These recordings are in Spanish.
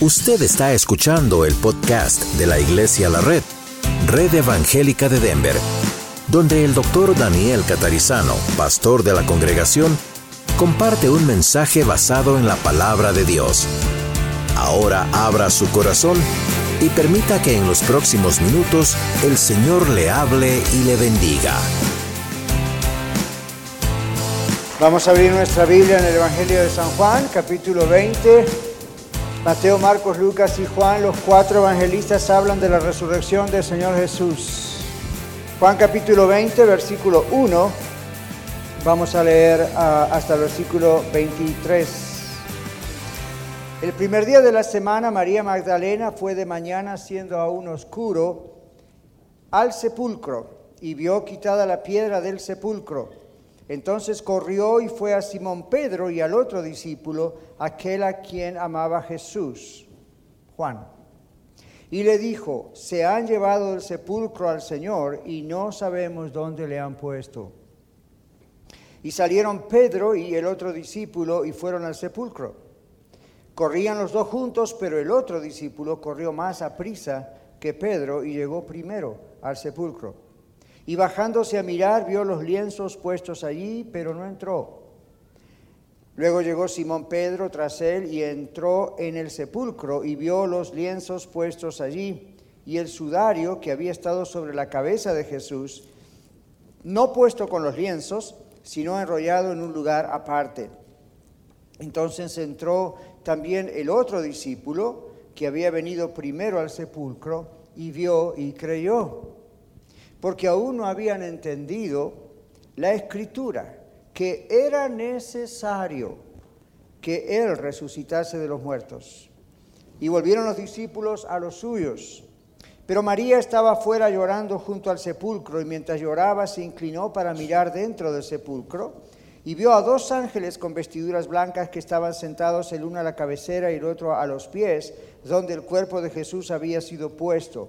Usted está escuchando el podcast de la Iglesia La Red, Red Evangélica de Denver, donde el doctor Daniel Catarizano, pastor de la congregación, comparte un mensaje basado en la palabra de Dios. Ahora abra su corazón y permita que en los próximos minutos el Señor le hable y le bendiga. Vamos a abrir nuestra Biblia en el Evangelio de San Juan, capítulo 20. Mateo, Marcos, Lucas y Juan, los cuatro evangelistas hablan de la resurrección del Señor Jesús. Juan capítulo 20, versículo 1. Vamos a leer ah, hasta el versículo 23. El primer día de la semana, María Magdalena fue de mañana, siendo aún oscuro, al sepulcro y vio quitada la piedra del sepulcro. Entonces corrió y fue a Simón Pedro y al otro discípulo, aquel a quien amaba Jesús, Juan. Y le dijo, se han llevado del sepulcro al Señor y no sabemos dónde le han puesto. Y salieron Pedro y el otro discípulo y fueron al sepulcro. Corrían los dos juntos, pero el otro discípulo corrió más a prisa que Pedro y llegó primero al sepulcro. Y bajándose a mirar, vio los lienzos puestos allí, pero no entró. Luego llegó Simón Pedro tras él y entró en el sepulcro y vio los lienzos puestos allí y el sudario que había estado sobre la cabeza de Jesús, no puesto con los lienzos, sino enrollado en un lugar aparte. Entonces entró también el otro discípulo que había venido primero al sepulcro y vio y creyó porque aún no habían entendido la escritura, que era necesario que Él resucitase de los muertos. Y volvieron los discípulos a los suyos. Pero María estaba fuera llorando junto al sepulcro y mientras lloraba se inclinó para mirar dentro del sepulcro y vio a dos ángeles con vestiduras blancas que estaban sentados el uno a la cabecera y el otro a los pies, donde el cuerpo de Jesús había sido puesto.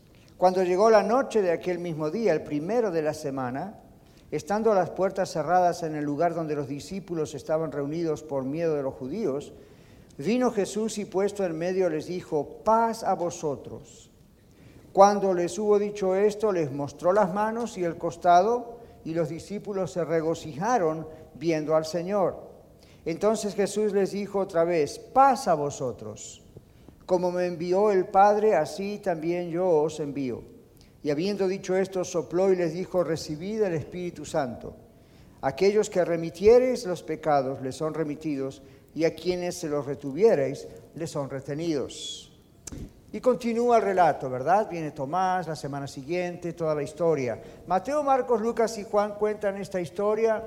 Cuando llegó la noche de aquel mismo día, el primero de la semana, estando las puertas cerradas en el lugar donde los discípulos estaban reunidos por miedo de los judíos, vino Jesús y puesto en medio les dijo, paz a vosotros. Cuando les hubo dicho esto, les mostró las manos y el costado, y los discípulos se regocijaron viendo al Señor. Entonces Jesús les dijo otra vez, paz a vosotros. Como me envió el Padre, así también yo os envío. Y habiendo dicho esto, sopló y les dijo, recibid el Espíritu Santo. Aquellos que remitiereis los pecados les son remitidos, y a quienes se los retuviereis les son retenidos. Y continúa el relato, ¿verdad? Viene Tomás la semana siguiente, toda la historia. Mateo, Marcos, Lucas y Juan cuentan esta historia.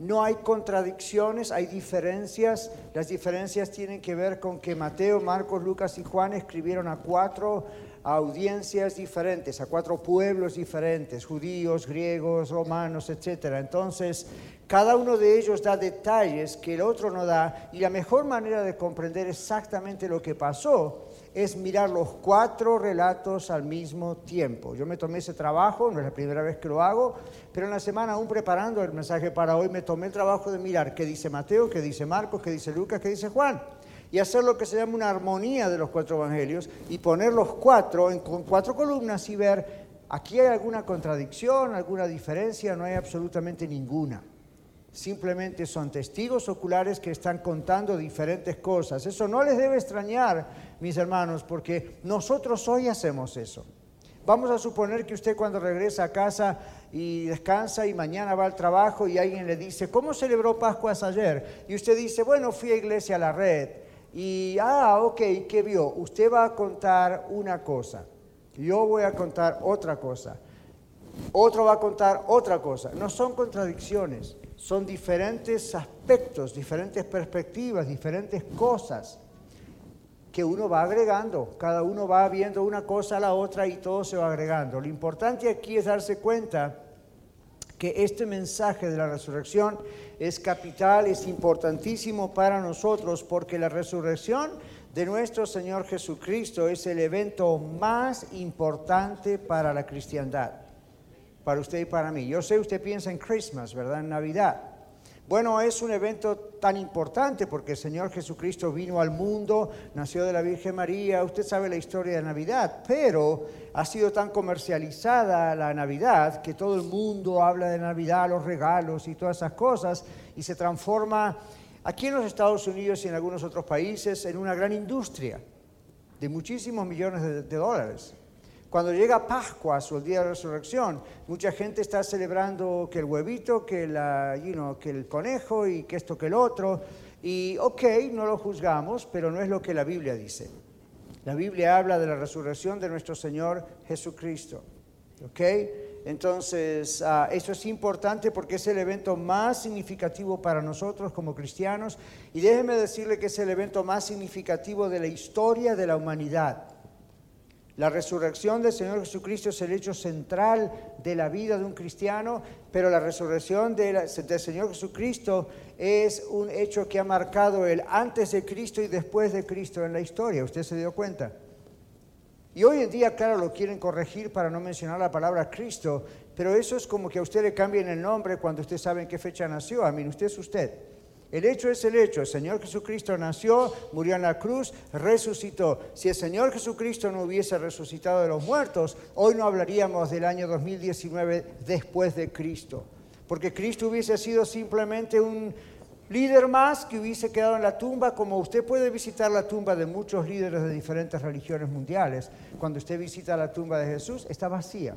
No hay contradicciones, hay diferencias. Las diferencias tienen que ver con que Mateo, Marcos, Lucas y Juan escribieron a cuatro audiencias diferentes, a cuatro pueblos diferentes, judíos, griegos, romanos, etc. Entonces, cada uno de ellos da detalles que el otro no da y la mejor manera de comprender exactamente lo que pasó es mirar los cuatro relatos al mismo tiempo. Yo me tomé ese trabajo, no es la primera vez que lo hago, pero en la semana aún preparando el mensaje para hoy me tomé el trabajo de mirar qué dice Mateo, qué dice Marcos, qué dice Lucas, qué dice Juan. Y hacer lo que se llama una armonía de los cuatro evangelios y poner los cuatro en cuatro columnas y ver, aquí hay alguna contradicción, alguna diferencia, no hay absolutamente ninguna. Simplemente son testigos oculares que están contando diferentes cosas. Eso no les debe extrañar, mis hermanos, porque nosotros hoy hacemos eso. Vamos a suponer que usted cuando regresa a casa y descansa y mañana va al trabajo y alguien le dice, ¿cómo celebró Pascuas ayer? Y usted dice, bueno, fui a iglesia a la red. Y, ah, ok, ¿qué vio? Usted va a contar una cosa, yo voy a contar otra cosa, otro va a contar otra cosa. No son contradicciones, son diferentes aspectos, diferentes perspectivas, diferentes cosas que uno va agregando. Cada uno va viendo una cosa a la otra y todo se va agregando. Lo importante aquí es darse cuenta que este mensaje de la resurrección es capital, es importantísimo para nosotros porque la resurrección de nuestro Señor Jesucristo es el evento más importante para la cristiandad para usted y para mí. Yo sé, usted piensa en Christmas, ¿verdad? En Navidad. Bueno, es un evento tan importante porque el Señor Jesucristo vino al mundo, nació de la Virgen María, usted sabe la historia de Navidad, pero ha sido tan comercializada la Navidad que todo el mundo habla de Navidad, los regalos y todas esas cosas, y se transforma aquí en los Estados Unidos y en algunos otros países en una gran industria de muchísimos millones de, de dólares. Cuando llega Pascua, o el día de resurrección, mucha gente está celebrando que el huevito, que, la, que el conejo y que esto, que el otro. Y ok, no lo juzgamos, pero no es lo que la Biblia dice. La Biblia habla de la resurrección de nuestro Señor Jesucristo. ¿Ok? Entonces, ah, eso es importante porque es el evento más significativo para nosotros como cristianos. Y déjeme decirle que es el evento más significativo de la historia de la humanidad. La resurrección del Señor Jesucristo es el hecho central de la vida de un cristiano, pero la resurrección del Señor Jesucristo es un hecho que ha marcado el antes de Cristo y después de Cristo en la historia. ¿Usted se dio cuenta? Y hoy en día, claro, lo quieren corregir para no mencionar la palabra Cristo, pero eso es como que a usted le cambien el nombre cuando usted sabe en qué fecha nació. A mí, usted es usted. El hecho es el hecho. El Señor Jesucristo nació, murió en la cruz, resucitó. Si el Señor Jesucristo no hubiese resucitado de los muertos, hoy no hablaríamos del año 2019 después de Cristo. Porque Cristo hubiese sido simplemente un líder más que hubiese quedado en la tumba, como usted puede visitar la tumba de muchos líderes de diferentes religiones mundiales. Cuando usted visita la tumba de Jesús, está vacía.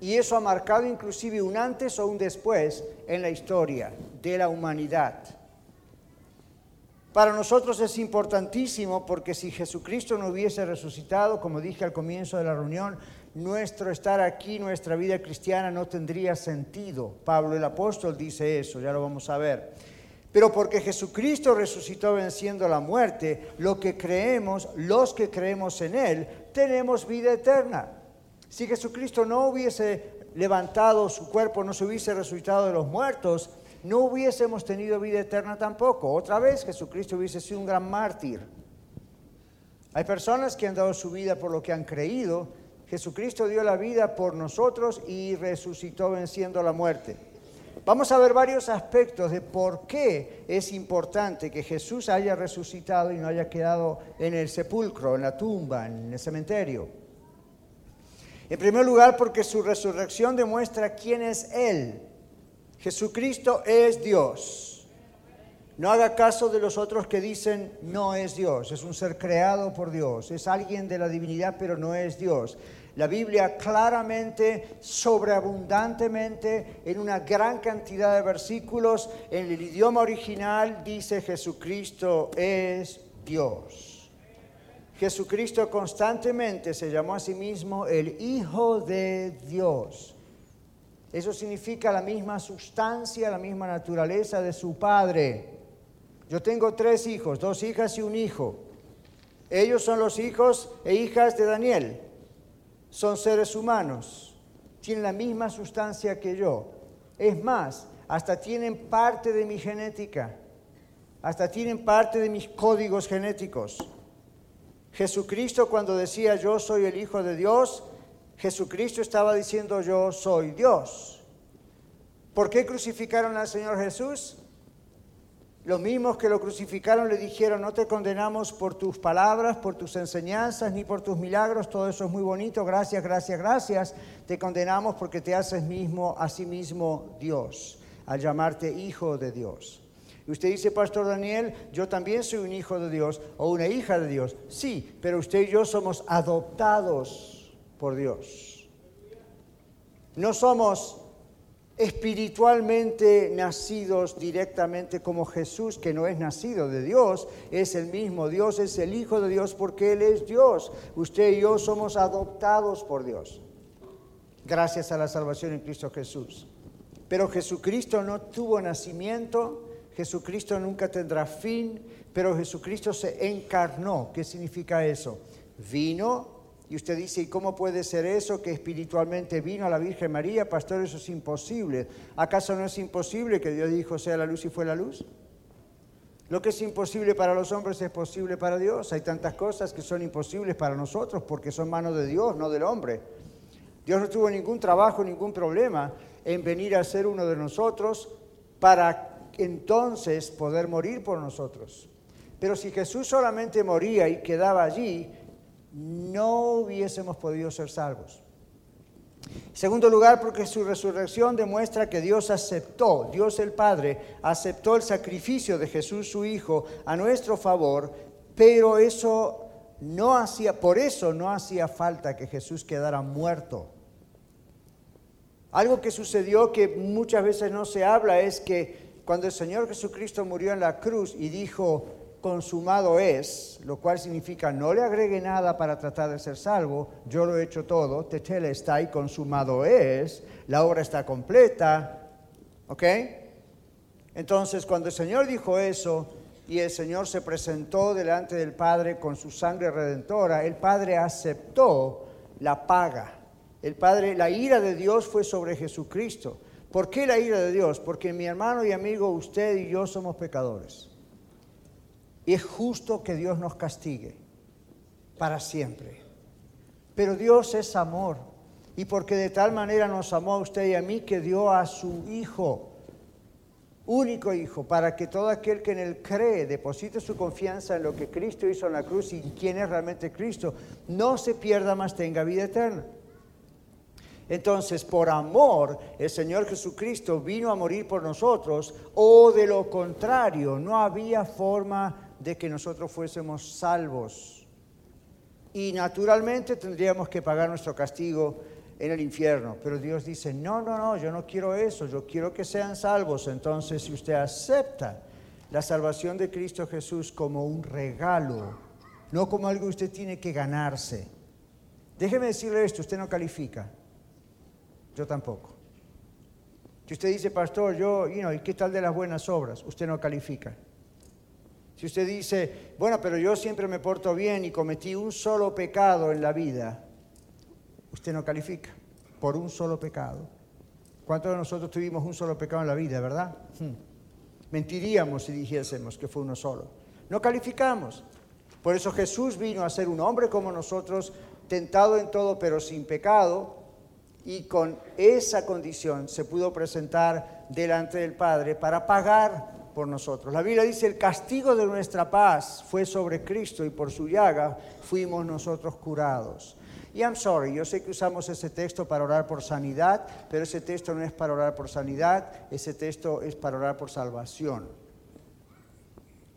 Y eso ha marcado inclusive un antes o un después en la historia de la humanidad. Para nosotros es importantísimo porque si Jesucristo no hubiese resucitado, como dije al comienzo de la reunión, nuestro estar aquí, nuestra vida cristiana no tendría sentido. Pablo el apóstol dice eso, ya lo vamos a ver. Pero porque Jesucristo resucitó venciendo la muerte, lo que creemos, los que creemos en Él, tenemos vida eterna. Si Jesucristo no hubiese levantado su cuerpo, no se hubiese resucitado de los muertos, no hubiésemos tenido vida eterna tampoco. Otra vez Jesucristo hubiese sido un gran mártir. Hay personas que han dado su vida por lo que han creído. Jesucristo dio la vida por nosotros y resucitó venciendo la muerte. Vamos a ver varios aspectos de por qué es importante que Jesús haya resucitado y no haya quedado en el sepulcro, en la tumba, en el cementerio. En primer lugar, porque su resurrección demuestra quién es Él. Jesucristo es Dios. No haga caso de los otros que dicen no es Dios, es un ser creado por Dios, es alguien de la divinidad, pero no es Dios. La Biblia claramente, sobreabundantemente, en una gran cantidad de versículos, en el idioma original dice Jesucristo es Dios. Jesucristo constantemente se llamó a sí mismo el Hijo de Dios. Eso significa la misma sustancia, la misma naturaleza de su Padre. Yo tengo tres hijos, dos hijas y un hijo. Ellos son los hijos e hijas de Daniel. Son seres humanos. Tienen la misma sustancia que yo. Es más, hasta tienen parte de mi genética. Hasta tienen parte de mis códigos genéticos. Jesucristo cuando decía yo soy el Hijo de Dios, Jesucristo estaba diciendo yo soy Dios. ¿Por qué crucificaron al Señor Jesús? Los mismos que lo crucificaron le dijeron, no te condenamos por tus palabras, por tus enseñanzas, ni por tus milagros, todo eso es muy bonito, gracias, gracias, gracias. Te condenamos porque te haces mismo a sí mismo Dios, al llamarte hijo de Dios. Y usted dice, Pastor Daniel, yo también soy un hijo de Dios o una hija de Dios. Sí, pero usted y yo somos adoptados por Dios. No somos espiritualmente nacidos directamente como Jesús, que no es nacido de Dios, es el mismo Dios, es el Hijo de Dios porque Él es Dios. Usted y yo somos adoptados por Dios, gracias a la salvación en Cristo Jesús. Pero Jesucristo no tuvo nacimiento, Jesucristo nunca tendrá fin, pero Jesucristo se encarnó. ¿Qué significa eso? Vino y usted dice, ¿y cómo puede ser eso que espiritualmente vino a la Virgen María? Pastor, eso es imposible. ¿Acaso no es imposible que Dios dijo sea la luz y fue la luz? Lo que es imposible para los hombres es posible para Dios. Hay tantas cosas que son imposibles para nosotros porque son manos de Dios, no del hombre. Dios no tuvo ningún trabajo, ningún problema en venir a ser uno de nosotros para entonces poder morir por nosotros. Pero si Jesús solamente moría y quedaba allí, no hubiésemos podido ser salvos. En segundo lugar, porque su resurrección demuestra que Dios aceptó, Dios el Padre aceptó el sacrificio de Jesús su Hijo a nuestro favor, pero eso no hacía, por eso no hacía falta que Jesús quedara muerto. Algo que sucedió que muchas veces no se habla es que cuando el Señor Jesucristo murió en la cruz y dijo, consumado es, lo cual significa no le agregue nada para tratar de ser salvo, yo lo he hecho todo, tetele está y consumado es, la obra está completa, ¿ok? Entonces cuando el Señor dijo eso y el Señor se presentó delante del Padre con su sangre redentora, el Padre aceptó la paga. El Padre, la ira de Dios fue sobre Jesucristo. ¿Por qué la ira de Dios? Porque mi hermano y amigo, usted y yo somos pecadores. Y es justo que Dios nos castigue para siempre. Pero Dios es amor. Y porque de tal manera nos amó a usted y a mí que dio a su Hijo, único Hijo, para que todo aquel que en Él cree, deposite su confianza en lo que Cristo hizo en la cruz y quién es realmente Cristo, no se pierda más, tenga vida eterna. Entonces, por amor, el Señor Jesucristo vino a morir por nosotros, o de lo contrario, no había forma de que nosotros fuésemos salvos. Y naturalmente tendríamos que pagar nuestro castigo en el infierno. Pero Dios dice, no, no, no, yo no quiero eso, yo quiero que sean salvos. Entonces, si usted acepta la salvación de Cristo Jesús como un regalo, no como algo que usted tiene que ganarse. Déjeme decirle esto, usted no califica. Yo tampoco. Si usted dice, pastor, yo, you ¿y qué tal de las buenas obras? Usted no califica. Si usted dice, bueno, pero yo siempre me porto bien y cometí un solo pecado en la vida, usted no califica por un solo pecado. ¿Cuántos de nosotros tuvimos un solo pecado en la vida, verdad? Hmm. Mentiríamos si dijésemos que fue uno solo. No calificamos. Por eso Jesús vino a ser un hombre como nosotros, tentado en todo pero sin pecado, y con esa condición se pudo presentar delante del Padre para pagar por nosotros. La Biblia dice, el castigo de nuestra paz fue sobre Cristo y por su llaga fuimos nosotros curados. Y I'm sorry, yo sé que usamos ese texto para orar por sanidad, pero ese texto no es para orar por sanidad, ese texto es para orar por salvación.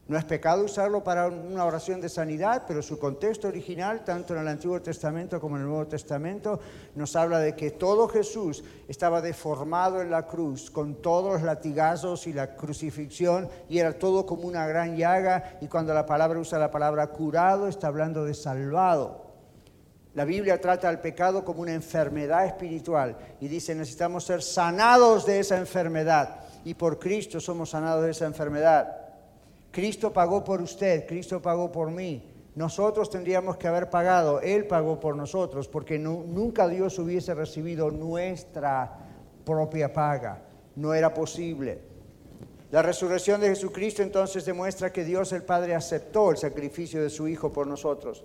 No es pecado usarlo para una oración de sanidad, pero su contexto original, tanto en el Antiguo Testamento como en el Nuevo Testamento, nos habla de que todo Jesús estaba deformado en la cruz, con todos los latigazos y la crucifixión, y era todo como una gran llaga, y cuando la palabra usa la palabra curado, está hablando de salvado. La Biblia trata al pecado como una enfermedad espiritual y dice necesitamos ser sanados de esa enfermedad y por Cristo somos sanados de esa enfermedad. Cristo pagó por usted, Cristo pagó por mí. Nosotros tendríamos que haber pagado, Él pagó por nosotros, porque nunca Dios hubiese recibido nuestra propia paga. No era posible. La resurrección de Jesucristo entonces demuestra que Dios el Padre aceptó el sacrificio de su Hijo por nosotros.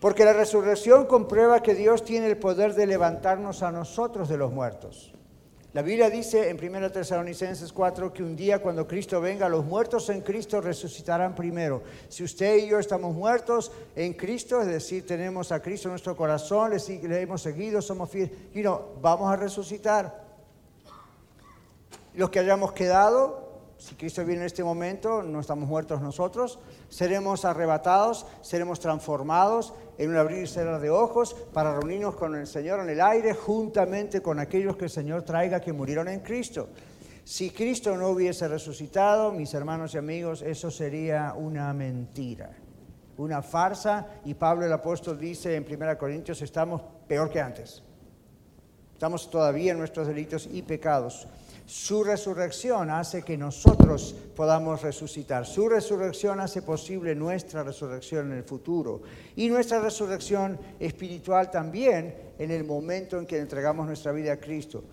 Porque la resurrección comprueba que Dios tiene el poder de levantarnos a nosotros de los muertos. La Biblia dice en 1 Tesalonicenses 4 que un día cuando Cristo venga, los muertos en Cristo resucitarán primero. Si usted y yo estamos muertos en Cristo, es decir, tenemos a Cristo en nuestro corazón, le, hemos seguido, somos fieles, y no, vamos a resucitar. Los que hayamos quedado, si Cristo viene en este momento, no estamos muertos nosotros, seremos arrebatados, seremos transformados en un abrir y cerrar de ojos para reunirnos con el Señor en el aire juntamente con aquellos que el Señor traiga que murieron en Cristo. Si Cristo no hubiese resucitado, mis hermanos y amigos, eso sería una mentira, una farsa. Y Pablo el apóstol dice en 1 Corintios, estamos peor que antes. Estamos todavía en nuestros delitos y pecados. Su resurrección hace que nosotros podamos resucitar. Su resurrección hace posible nuestra resurrección en el futuro. Y nuestra resurrección espiritual también en el momento en que entregamos nuestra vida a Cristo.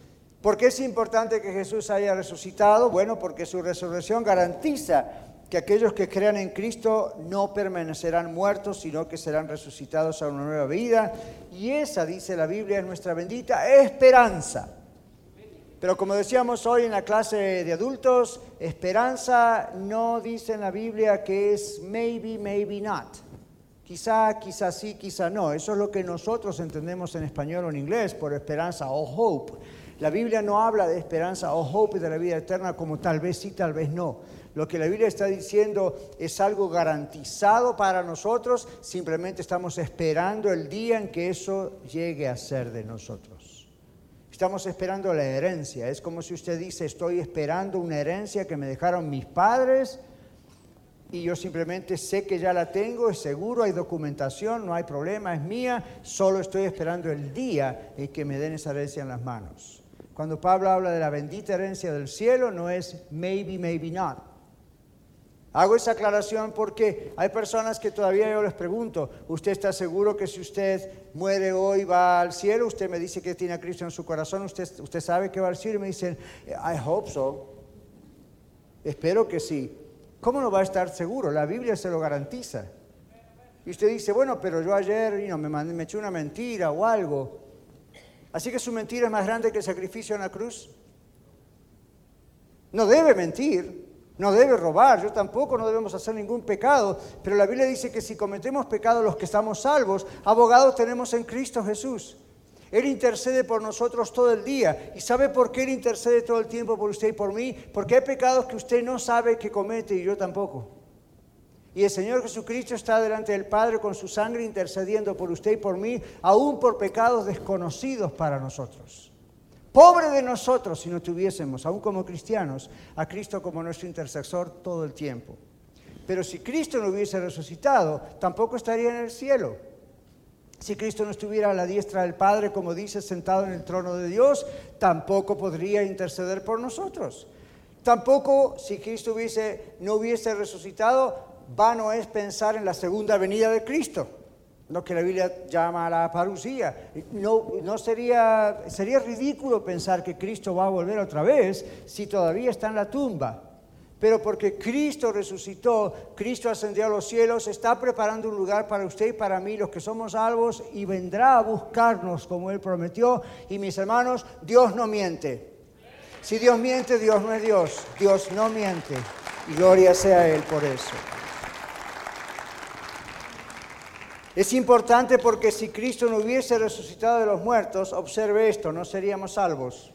¿Por qué es importante que Jesús haya resucitado? Bueno, porque su resurrección garantiza que aquellos que crean en Cristo no permanecerán muertos, sino que serán resucitados a una nueva vida. Y esa, dice la Biblia, es nuestra bendita esperanza. Pero como decíamos hoy en la clase de adultos, esperanza no dice en la Biblia que es maybe, maybe not. Quizá, quizá sí, quizá no. Eso es lo que nosotros entendemos en español o en inglés por esperanza o hope. La Biblia no habla de esperanza o hope de la vida eterna como tal vez sí, tal vez no. Lo que la Biblia está diciendo es algo garantizado para nosotros, simplemente estamos esperando el día en que eso llegue a ser de nosotros. Estamos esperando la herencia. Es como si usted dice, estoy esperando una herencia que me dejaron mis padres y yo simplemente sé que ya la tengo, es seguro, hay documentación, no hay problema, es mía, solo estoy esperando el día en que me den esa herencia en las manos. Cuando Pablo habla de la bendita herencia del cielo, no es maybe, maybe not. Hago esa aclaración porque hay personas que todavía yo les pregunto, ¿usted está seguro que si usted muere hoy va al cielo? Usted me dice que tiene a Cristo en su corazón, ¿usted, sabe que va al cielo? Y me dicen, I hope so. Espero que sí. ¿Cómo no va a estar seguro? La Biblia se lo garantiza. Y usted dice, bueno, pero yo ayer me, me eché una mentira o algo. Así que su mentira es más grande que el sacrificio en la cruz. No debe mentir no debe robar, yo tampoco, no debemos hacer ningún pecado, pero la Biblia dice que si cometemos pecado los que estamos salvos, abogados tenemos en Cristo Jesús. Él intercede por nosotros todo el día. ¿Y sabe por qué Él intercede todo el tiempo por usted y por mí? Porque hay pecados que usted no sabe que comete y yo tampoco. Y el Señor Jesucristo está delante del Padre con su sangre intercediendo por usted y por mí, aún por pecados desconocidos para nosotros. Pobre de nosotros si no tuviésemos, aún como cristianos, a Cristo como nuestro intercesor todo el tiempo. Pero si Cristo no hubiese resucitado, tampoco estaría en el cielo. Si Cristo no estuviera a la diestra del Padre, como dice, sentado en el trono de Dios, tampoco podría interceder por nosotros. Tampoco si Cristo no hubiese resucitado, vano es pensar en la segunda venida de Cristo lo que la Biblia llama la parucía. No, no sería, sería ridículo pensar que Cristo va a volver otra vez si todavía está en la tumba. Pero porque Cristo resucitó, Cristo ascendió a los cielos, está preparando un lugar para usted y para mí, los que somos salvos, y vendrá a buscarnos como Él prometió. Y mis hermanos, Dios no miente. Si Dios miente, Dios no es Dios. Dios no miente. Y gloria sea Él por eso. Es importante porque si Cristo no hubiese resucitado de los muertos, observe esto, no seríamos salvos.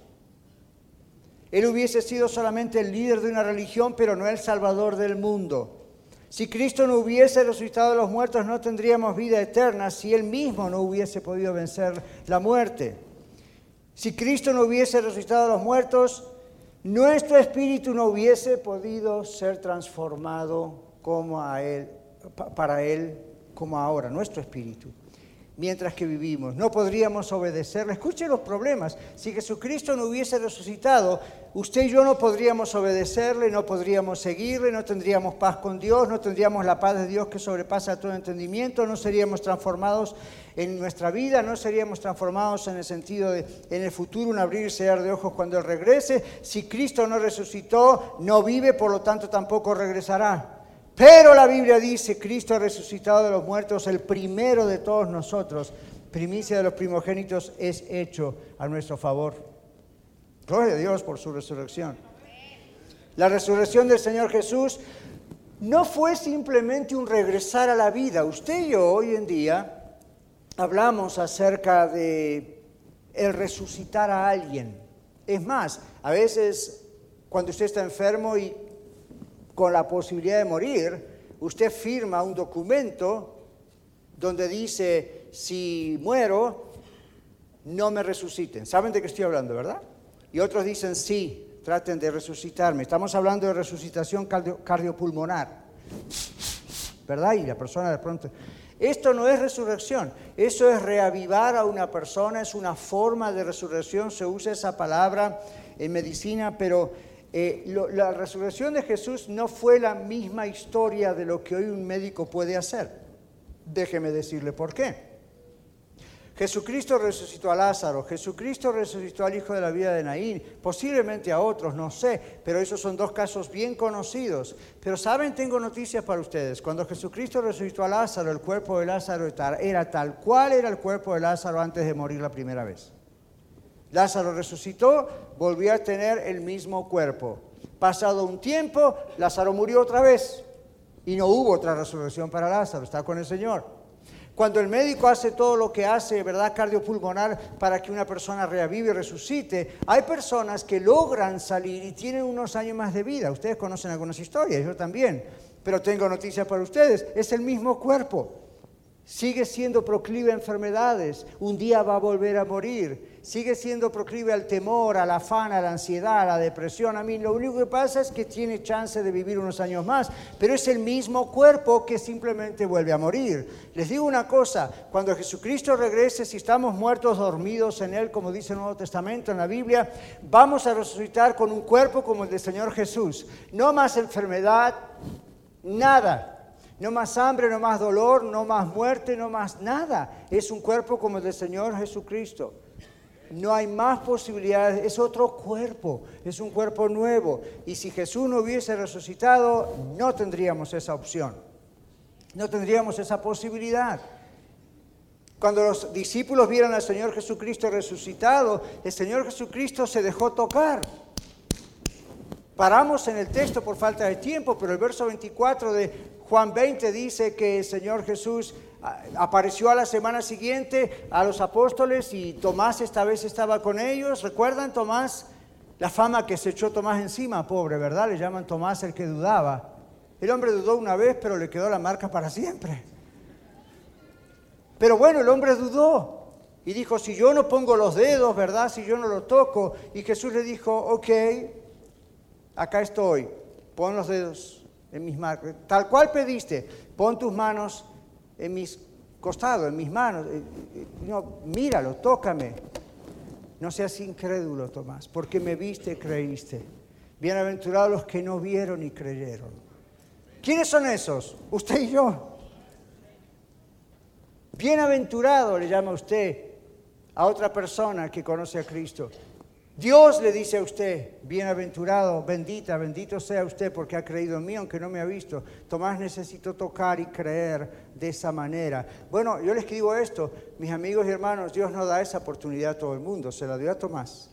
Él hubiese sido solamente el líder de una religión, pero no el salvador del mundo. Si Cristo no hubiese resucitado de los muertos, no tendríamos vida eterna si Él mismo no hubiese podido vencer la muerte. Si Cristo no hubiese resucitado de los muertos, nuestro espíritu no hubiese podido ser transformado como para Él como ahora, nuestro espíritu, mientras que vivimos. No podríamos obedecerle. Escuche los problemas. Si Jesucristo no hubiese resucitado, usted y yo no podríamos obedecerle, no podríamos seguirle, no tendríamos paz con Dios, no tendríamos la paz de Dios que sobrepasa todo entendimiento, no seríamos transformados en nuestra vida, no seríamos transformados en el sentido de en el futuro un abrir y cerrar de ojos cuando Él regrese. Si Cristo no resucitó, no vive, por lo tanto tampoco regresará. Pero la Biblia dice, Cristo resucitado de los muertos, el primero de todos nosotros, primicia de los primogénitos, es hecho a nuestro favor. Gloria a Dios por su resurrección. La resurrección del Señor Jesús no fue simplemente un regresar a la vida. Usted y yo hoy en día hablamos acerca de el resucitar a alguien. Es más, a veces cuando usted está enfermo y con la posibilidad de morir, usted firma un documento donde dice, si muero, no me resuciten. ¿Saben de qué estoy hablando, verdad? Y otros dicen, sí, traten de resucitarme. Estamos hablando de resucitación cardiopulmonar, ¿verdad? Y la persona de pronto... Esto no es resurrección, eso es reavivar a una persona, es una forma de resurrección, se usa esa palabra en medicina, pero eh, la resurrección de Jesús no fue la misma historia de lo que hoy un médico puede hacer. Déjeme decirle por qué. Jesucristo resucitó a Lázaro, Jesucristo resucitó al hijo de la vida de Naín, posiblemente a otros, no sé, pero esos son dos casos bien conocidos. Pero saben, tengo noticias para ustedes. Cuando Jesucristo resucitó a Lázaro, el cuerpo de Lázaro era tal cual era el cuerpo de Lázaro antes de morir la primera vez. Lázaro resucitó, volvió a tener el mismo cuerpo. Pasado un tiempo, Lázaro murió otra vez y no hubo otra resurrección para Lázaro, está con el Señor. Cuando el médico hace todo lo que hace, ¿verdad? Cardiopulmonar para que una persona reavive y resucite, hay personas que logran salir y tienen unos años más de vida. Ustedes conocen algunas historias, yo también. Pero tengo noticias para ustedes. Es el mismo cuerpo. Sigue siendo proclive a enfermedades. Un día va a volver a morir sigue siendo proclive al temor, al afán, a la ansiedad, a la depresión. A mí lo único que pasa es que tiene chance de vivir unos años más, pero es el mismo cuerpo que simplemente vuelve a morir. Les digo una cosa, cuando Jesucristo regrese, si estamos muertos, dormidos en Él, como dice el Nuevo Testamento en la Biblia, vamos a resucitar con un cuerpo como el del Señor Jesús. No más enfermedad, nada. No más hambre, no más dolor, no más muerte, no más nada. Es un cuerpo como el del Señor Jesucristo. No hay más posibilidades, es otro cuerpo, es un cuerpo nuevo. Y si Jesús no hubiese resucitado, no tendríamos esa opción, no tendríamos esa posibilidad. Cuando los discípulos vieron al Señor Jesucristo resucitado, el Señor Jesucristo se dejó tocar. Paramos en el texto por falta de tiempo, pero el verso 24 de Juan 20 dice que el Señor Jesús apareció a la semana siguiente a los apóstoles y Tomás esta vez estaba con ellos. ¿Recuerdan Tomás? La fama que se echó Tomás encima, pobre, ¿verdad? Le llaman Tomás el que dudaba. El hombre dudó una vez, pero le quedó la marca para siempre. Pero bueno, el hombre dudó y dijo, si yo no pongo los dedos, ¿verdad? Si yo no lo toco. Y Jesús le dijo, ok, acá estoy, pon los dedos en mis marcas. Tal cual pediste, pon tus manos en mis costados, en mis manos. Eh, eh, no, míralo, tócame. No seas incrédulo, Tomás, porque me viste y creíste. Bienaventurados los que no vieron y creyeron. ¿Quiénes son esos? Usted y yo. Bienaventurado le llama usted a otra persona que conoce a Cristo. Dios le dice a usted, bienaventurado, bendita, bendito sea usted porque ha creído en mí, aunque no me ha visto. Tomás necesito tocar y creer de esa manera. Bueno, yo les digo esto, mis amigos y hermanos, Dios no da esa oportunidad a todo el mundo, se la dio a Tomás.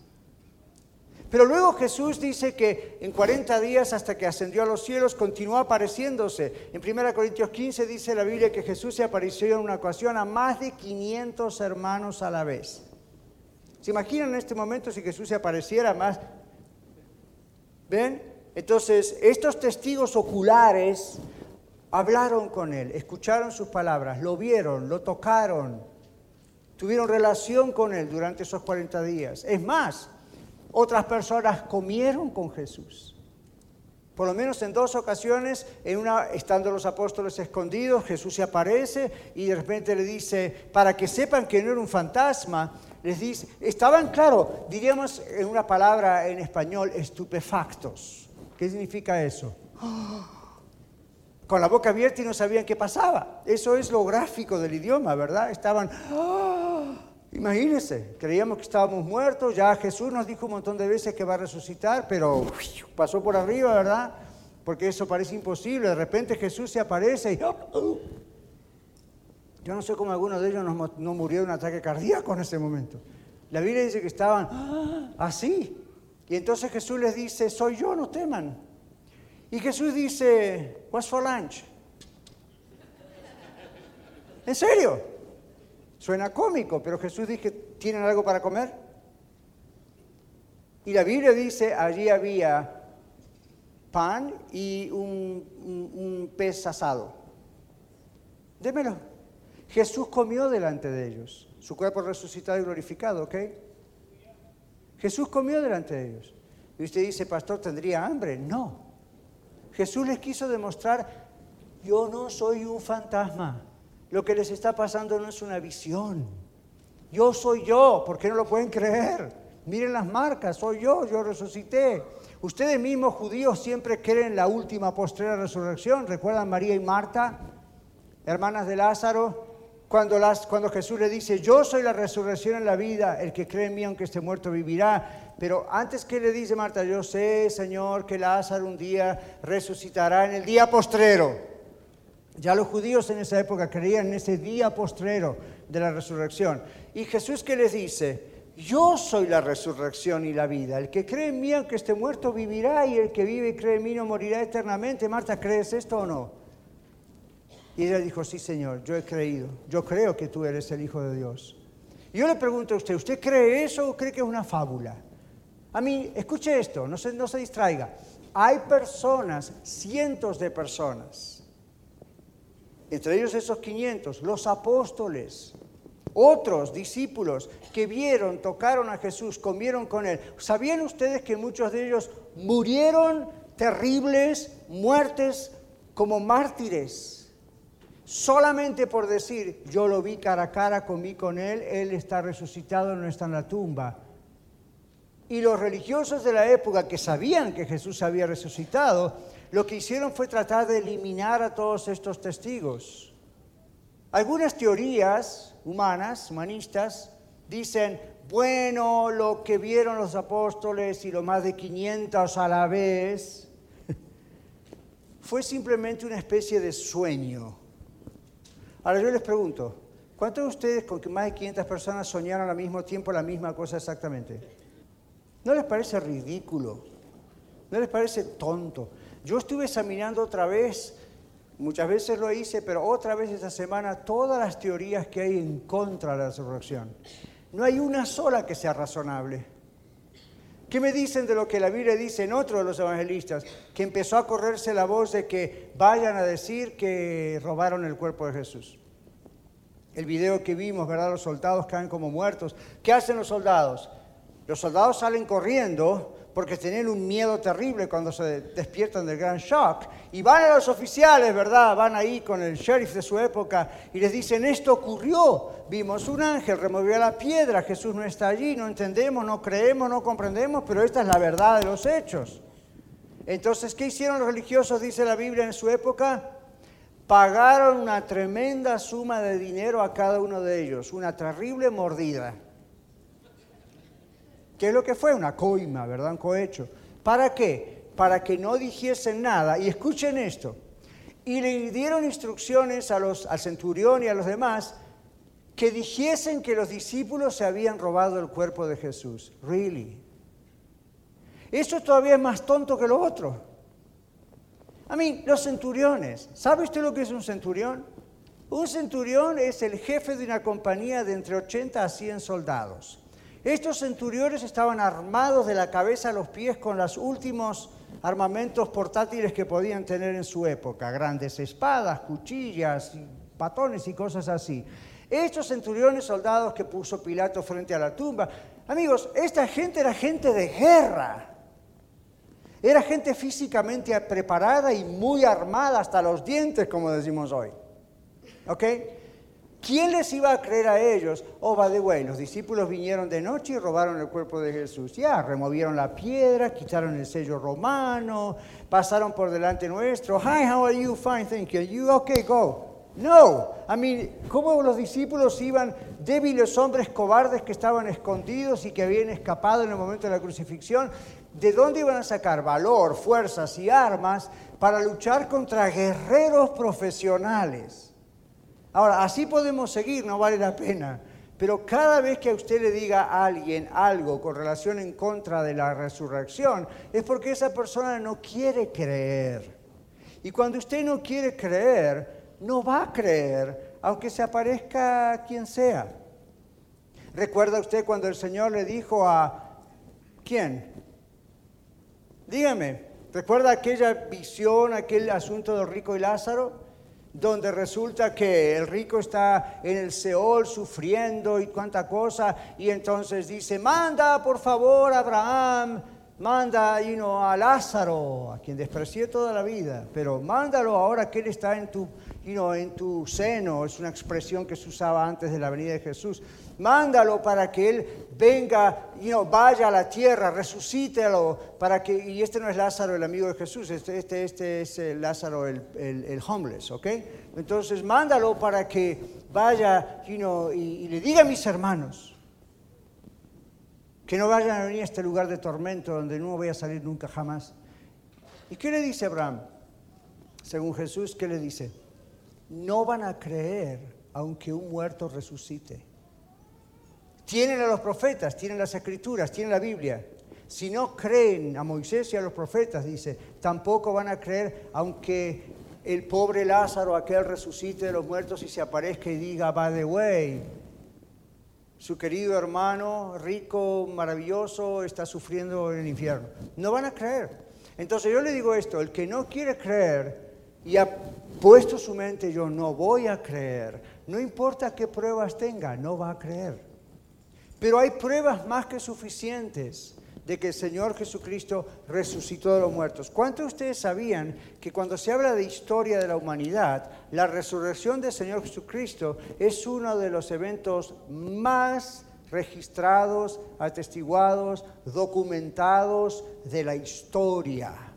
Pero luego Jesús dice que en 40 días hasta que ascendió a los cielos continuó apareciéndose. En 1 Corintios 15 dice la Biblia que Jesús se apareció en una ocasión a más de 500 hermanos a la vez. ¿Se imaginan en este momento si Jesús se apareciera más? ¿Ven? Entonces, estos testigos oculares hablaron con él, escucharon sus palabras, lo vieron, lo tocaron, tuvieron relación con él durante esos 40 días. Es más, otras personas comieron con Jesús. Por lo menos en dos ocasiones, en una, estando los apóstoles escondidos, Jesús se aparece y de repente le dice, para que sepan que no era un fantasma, les dice, estaban, claro, diríamos en una palabra en español, estupefactos. ¿Qué significa eso? Con la boca abierta y no sabían qué pasaba. Eso es lo gráfico del idioma, ¿verdad? Estaban, imagínense, creíamos que estábamos muertos, ya Jesús nos dijo un montón de veces que va a resucitar, pero pasó por arriba, ¿verdad? Porque eso parece imposible. De repente Jesús se aparece y... Yo no sé cómo alguno de ellos no, murió de un ataque cardíaco en ese momento. La Biblia dice que estaban así. Y entonces Jesús les dice, soy yo, no teman. Y Jesús dice, what's for lunch? ¿En serio? Suena cómico, pero Jesús dice, ¿tienen algo para comer? Y la Biblia dice, allí había pan y un, pez asado. Démelo. Jesús comió delante de ellos, su cuerpo resucitado y glorificado, ¿ok? Jesús comió delante de ellos. Y usted dice, pastor, ¿tendría hambre? No. Jesús les quiso demostrar, yo no soy un fantasma. Lo que les está pasando no es una visión. Yo soy yo, ¿por qué no lo pueden creer? Miren las marcas, soy yo, yo resucité. Ustedes mismos judíos siempre creen en la última postrera resurrección. ¿Recuerdan María y Marta, hermanas de Lázaro? Cuando, Jesús le dice, yo soy la resurrección en la vida, el que cree en mí aunque esté muerto vivirá. Pero antes que le dice Marta, yo sé, Señor, que Lázaro un día resucitará en el día postrero. Ya los judíos en esa época creían en ese día postrero de la resurrección. Y Jesús que les dice, yo soy la resurrección y la vida. El que cree en mí, aunque esté muerto, vivirá, y el que vive y cree en mí no morirá eternamente. Marta, ¿crees esto o no? Y ella dijo, sí, Señor, yo he creído. Yo creo que tú eres el Hijo de Dios. Y yo le pregunto a usted, ¿usted cree eso o cree que es una fábula? A mí, escuche esto, no se, no se distraiga. Hay personas, cientos de personas, entre ellos esos 500, los apóstoles, otros discípulos que vieron, tocaron a Jesús, comieron con él. ¿Sabían ustedes que muchos de ellos murieron terribles muertes como mártires? Solamente por decir, yo lo vi cara a cara, comí con él, él está resucitado, no está en la tumba. Y los religiosos de la época que sabían que Jesús había resucitado, lo que hicieron fue tratar de eliminar a todos estos testigos. Algunas teorías humanas, humanistas, dicen, bueno, lo que vieron los apóstoles y lo más de 500 a la vez fue simplemente una especie de sueño. Ahora yo les pregunto, ¿cuántos de ustedes con más de 500 personas soñaron al mismo tiempo la misma cosa exactamente? ¿No les parece ridículo? ¿No les parece tonto? Yo estuve examinando otra vez Muchas veces lo hice, pero otra vez esta semana todas las teorías que hay en contra de la resurrección. No hay una sola que sea razonable. ¿Qué me dicen de lo que la Biblia dice en otro de los evangelistas? Que empezó a correrse la voz de que vayan a decir que robaron el cuerpo de Jesús. El video que vimos, ¿verdad? Los soldados caen como muertos. ¿Qué hacen los soldados? Los soldados salen corriendo porque tienen un miedo terrible cuando se despiertan del gran shock. Y van a los oficiales, ¿verdad? Van ahí con el sheriff de su época y les dicen, esto ocurrió. Vimos un ángel, removió la piedra, Jesús no está allí, no entendemos, no creemos, no comprendemos, pero esta es la verdad de los hechos. Entonces, ¿qué hicieron los religiosos, dice la Biblia en su época? Pagaron una tremenda suma de dinero a cada uno de ellos, una terrible mordida. ¿Qué es lo que fue? Una coima, ¿verdad? Un cohecho. ¿Para qué? Para que no dijesen nada. Y escuchen esto. Y le dieron instrucciones a los, al centurión y a los demás que dijesen que los discípulos se habían robado el cuerpo de Jesús. Really. Eso todavía es más tonto que lo otro. A mí, los centuriones. ¿Sabe usted lo que es un centurión? Un centurión es el jefe de una compañía de entre 80 a 100 soldados. Estos centuriones estaban armados de la cabeza a los pies con los últimos armamentos portátiles que podían tener en su época, grandes espadas, cuchillas, patones y cosas así. Estos centuriones soldados que puso Pilato frente a la tumba, amigos, esta gente era gente de guerra. Era gente físicamente preparada y muy armada hasta los dientes, como decimos hoy. ¿Ok? ¿Quién les iba a creer a ellos? Oh, by the way, los discípulos vinieron de noche y robaron el cuerpo de Jesús. Ya, removieron la piedra, quitaron el sello romano, pasaron por delante nuestro. Hi, how are you? Fine, thank you. You okay? Go. No, I mean, ¿cómo los discípulos iban débiles hombres cobardes que estaban escondidos y que habían escapado en el momento de la crucifixión? ¿De dónde iban a sacar valor, fuerzas y armas para luchar contra guerreros profesionales? Ahora, así podemos seguir, no vale la pena. Pero cada vez que a usted le diga a alguien algo con relación en contra de la resurrección, es porque esa persona no quiere creer. Y cuando usted no quiere creer, no va a creer, aunque se aparezca quien sea. ¿Recuerda usted cuando el Señor le dijo a quién? Dígame, ¿recuerda aquella visión, aquel asunto del rico y Lázaro? Donde resulta que el rico está en el Seol sufriendo y cuánta cosa, y entonces dice, manda por favor Abraham, manda a Lázaro, a quien desprecié toda la vida, pero mándalo ahora que él está en tu, en tu seno, es una expresión que se usaba antes de la venida de Jesús. Mándalo para que Él venga, vaya a la tierra, resucítelo, para que, y este no es Lázaro, el amigo de Jesús, este, este, este es Lázaro, el, el, homeless, ¿ok? Entonces, mándalo para que vaya y, y le diga a mis hermanos que no vayan a venir a este lugar de tormento donde no voy a salir nunca jamás. ¿Y qué le dice Abraham? Según Jesús, ¿qué le dice? No van a creer aunque un muerto resucite. Tienen a los profetas, tienen las escrituras, tienen la Biblia. Si no creen a Moisés y a los profetas, dice, tampoco van a creer aunque el pobre Lázaro, aquel resucite de los muertos y se aparezca y diga, by the way, su querido hermano rico, maravilloso, está sufriendo en el infierno. No van a creer. Entonces yo le digo esto, el que no quiere creer y ha puesto su mente, yo no voy a creer, no importa qué pruebas tenga, no va a creer. Pero hay pruebas más que suficientes de que el Señor Jesucristo resucitó de los muertos. ¿Cuántos de ustedes sabían que cuando se habla de historia de la humanidad, la resurrección del Señor Jesucristo es uno de los eventos más registrados, atestiguados, documentados de la historia?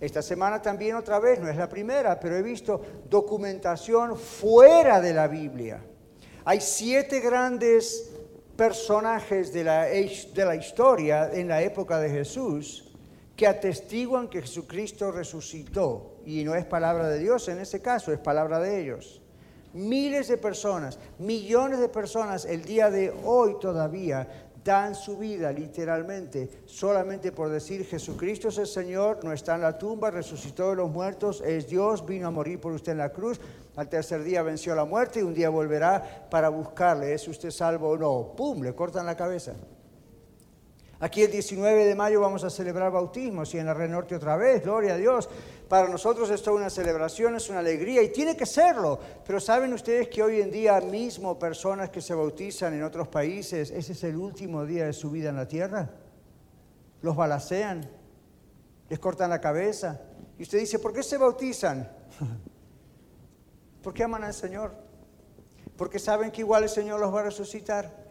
Esta semana también otra vez, no es la primera, pero he visto documentación fuera de la Biblia hay siete grandes personajes de la, de la historia en la época de Jesús que atestiguan que Jesucristo resucitó. Y no es palabra de Dios en ese caso, es palabra de ellos. Miles de personas, millones de personas el día de hoy todavía dan su vida literalmente solamente por decir Jesucristo es el Señor, no está en la tumba, resucitó de los muertos, es Dios, vino a morir por usted en la cruz, al tercer día venció la muerte y un día volverá para buscarle, ¿es usted salvo o no? ¡Pum! Le cortan la cabeza. Aquí el 19 de mayo vamos a celebrar bautismos y en la Red Norte otra vez, gloria a Dios. Para nosotros esto es una celebración, es una alegría y tiene que serlo. Pero saben ustedes que hoy en día mismo personas que se bautizan en otros países, ese es el último día de su vida en la tierra. Los balacean, les cortan la cabeza. Y usted dice, ¿por qué se bautizan? Porque aman al Señor. Porque saben que igual el Señor los va a resucitar.